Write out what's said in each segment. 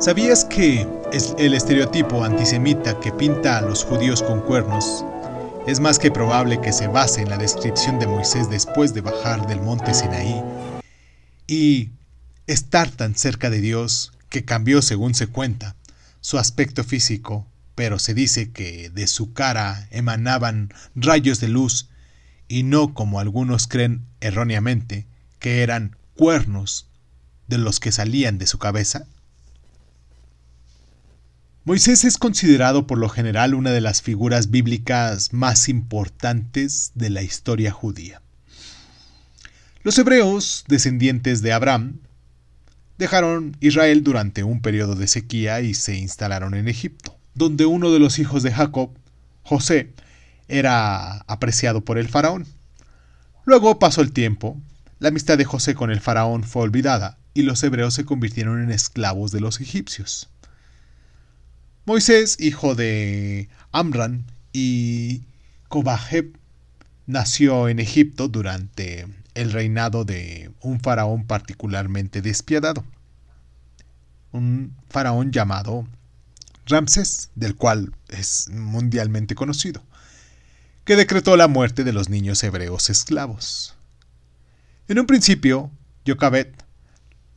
¿Sabías que el estereotipo antisemita que pinta a los judíos con cuernos es más que probable que se base en la descripción de Moisés después de bajar del monte Sinaí y estar tan cerca de Dios que cambió, según se cuenta, su aspecto físico, pero se dice que de su cara emanaban rayos de luz y no como algunos creen erróneamente que eran cuernos de los que salían de su cabeza? Moisés es considerado por lo general una de las figuras bíblicas más importantes de la historia judía. Los hebreos, descendientes de Abraham, dejaron Israel durante un periodo de sequía y se instalaron en Egipto, donde uno de los hijos de Jacob, José, era apreciado por el faraón. Luego pasó el tiempo, la amistad de José con el faraón fue olvidada y los hebreos se convirtieron en esclavos de los egipcios. Moisés, hijo de Amran y Cobajeb, nació en Egipto durante el reinado de un faraón particularmente despiadado, un faraón llamado Ramsés, del cual es mundialmente conocido, que decretó la muerte de los niños hebreos esclavos. En un principio, Yocabet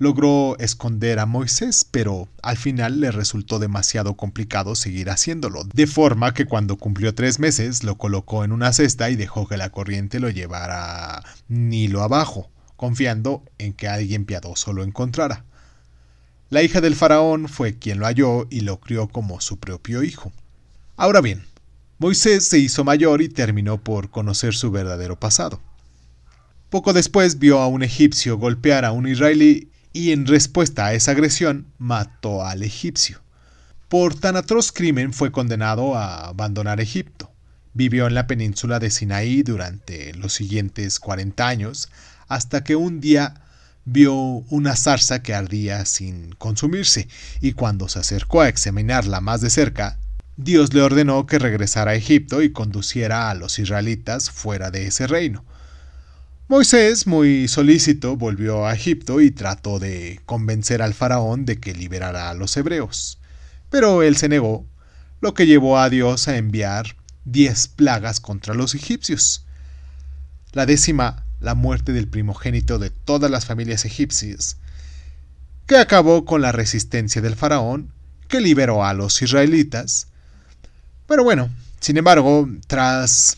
logró esconder a Moisés, pero al final le resultó demasiado complicado seguir haciéndolo, de forma que cuando cumplió tres meses lo colocó en una cesta y dejó que la corriente lo llevara Nilo abajo, confiando en que alguien piadoso lo encontrara. La hija del faraón fue quien lo halló y lo crió como su propio hijo. Ahora bien, Moisés se hizo mayor y terminó por conocer su verdadero pasado. Poco después vio a un egipcio golpear a un israelí y en respuesta a esa agresión mató al egipcio. Por tan atroz crimen fue condenado a abandonar Egipto. Vivió en la península de Sinaí durante los siguientes 40 años, hasta que un día vio una zarza que ardía sin consumirse, y cuando se acercó a examinarla más de cerca, Dios le ordenó que regresara a Egipto y conduciera a los israelitas fuera de ese reino. Moisés, muy solícito, volvió a Egipto y trató de convencer al faraón de que liberara a los hebreos. Pero él se negó, lo que llevó a Dios a enviar diez plagas contra los egipcios. La décima, la muerte del primogénito de todas las familias egipcias, que acabó con la resistencia del faraón, que liberó a los israelitas. Pero bueno, sin embargo, tras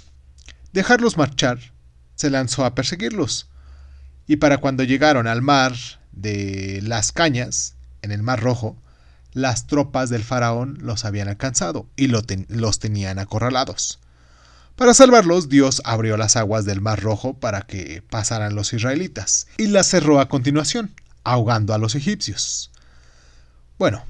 dejarlos marchar, se lanzó a perseguirlos. Y para cuando llegaron al mar de las cañas, en el mar rojo, las tropas del faraón los habían alcanzado y los tenían acorralados. Para salvarlos, Dios abrió las aguas del mar rojo para que pasaran los israelitas y las cerró a continuación, ahogando a los egipcios. Bueno,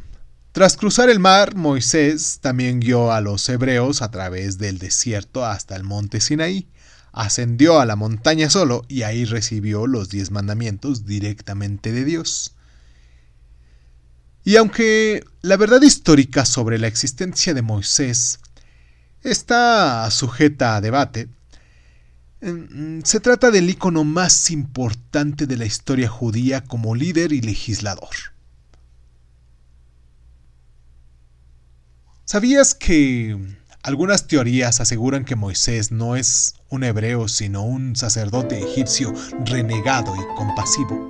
tras cruzar el mar, Moisés también guió a los hebreos a través del desierto hasta el monte Sinaí, ascendió a la montaña solo y ahí recibió los diez mandamientos directamente de Dios. Y aunque la verdad histórica sobre la existencia de Moisés está sujeta a debate, mm, se trata del icono más importante de la historia judía como líder y legislador. ¿Sabías que algunas teorías aseguran que Moisés no es un hebreo, sino un sacerdote egipcio renegado y compasivo.